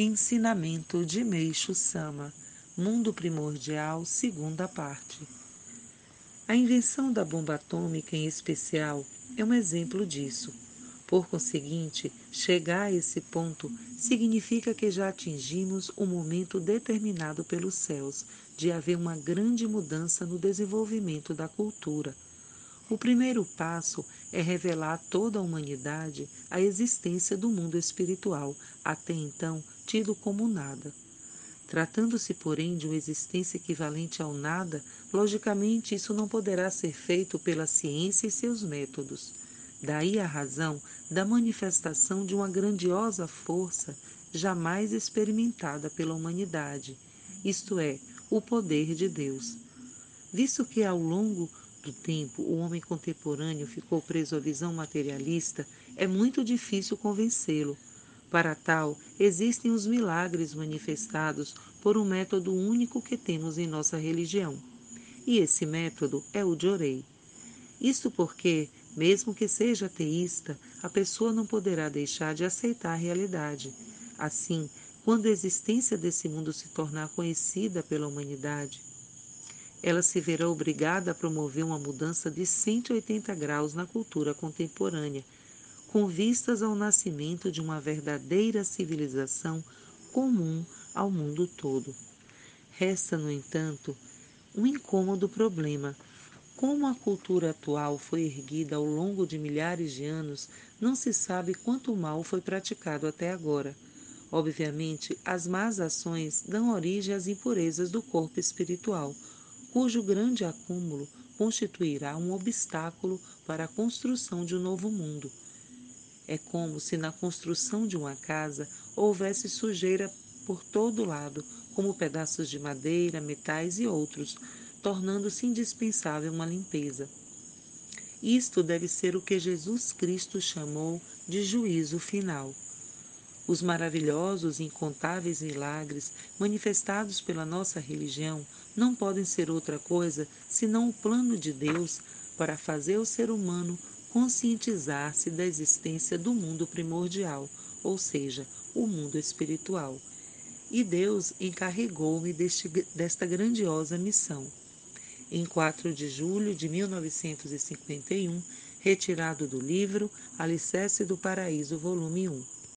Ensinamento de Meixo Sama, Mundo Primordial, segunda parte. A invenção da bomba atômica, em especial, é um exemplo disso. Por conseguinte, chegar a esse ponto significa que já atingimos o momento determinado pelos céus de haver uma grande mudança no desenvolvimento da cultura. O primeiro passo é revelar a toda a humanidade a existência do mundo espiritual, até então tido como nada. Tratando-se, porém, de uma existência equivalente ao nada, logicamente isso não poderá ser feito pela ciência e seus métodos. Daí a razão da manifestação de uma grandiosa força jamais experimentada pela humanidade, isto é, o poder de Deus. Visto que ao longo do tempo o homem contemporâneo ficou preso à visão materialista, é muito difícil convencê-lo para tal, existem os milagres manifestados por um método único que temos em nossa religião. E esse método é o de orei. Isto porque, mesmo que seja ateísta, a pessoa não poderá deixar de aceitar a realidade. Assim, quando a existência desse mundo se tornar conhecida pela humanidade, ela se verá obrigada a promover uma mudança de 180 graus na cultura contemporânea com vistas ao nascimento de uma verdadeira civilização comum ao mundo todo. Resta, no entanto, um incômodo problema. Como a cultura atual foi erguida ao longo de milhares de anos, não se sabe quanto mal foi praticado até agora. Obviamente, as más ações dão origem às impurezas do corpo espiritual, cujo grande acúmulo constituirá um obstáculo para a construção de um novo mundo. É como se na construção de uma casa houvesse sujeira por todo lado, como pedaços de madeira, metais e outros, tornando-se indispensável uma limpeza. Isto deve ser o que Jesus Cristo chamou de juízo final. Os maravilhosos e incontáveis milagres manifestados pela nossa religião não podem ser outra coisa senão o plano de Deus para fazer o ser humano conscientizar-se da existência do mundo primordial, ou seja, o mundo espiritual. E Deus encarregou-me desta grandiosa missão. Em 4 de julho de 1951, retirado do livro Alicerce do Paraíso, volume 1.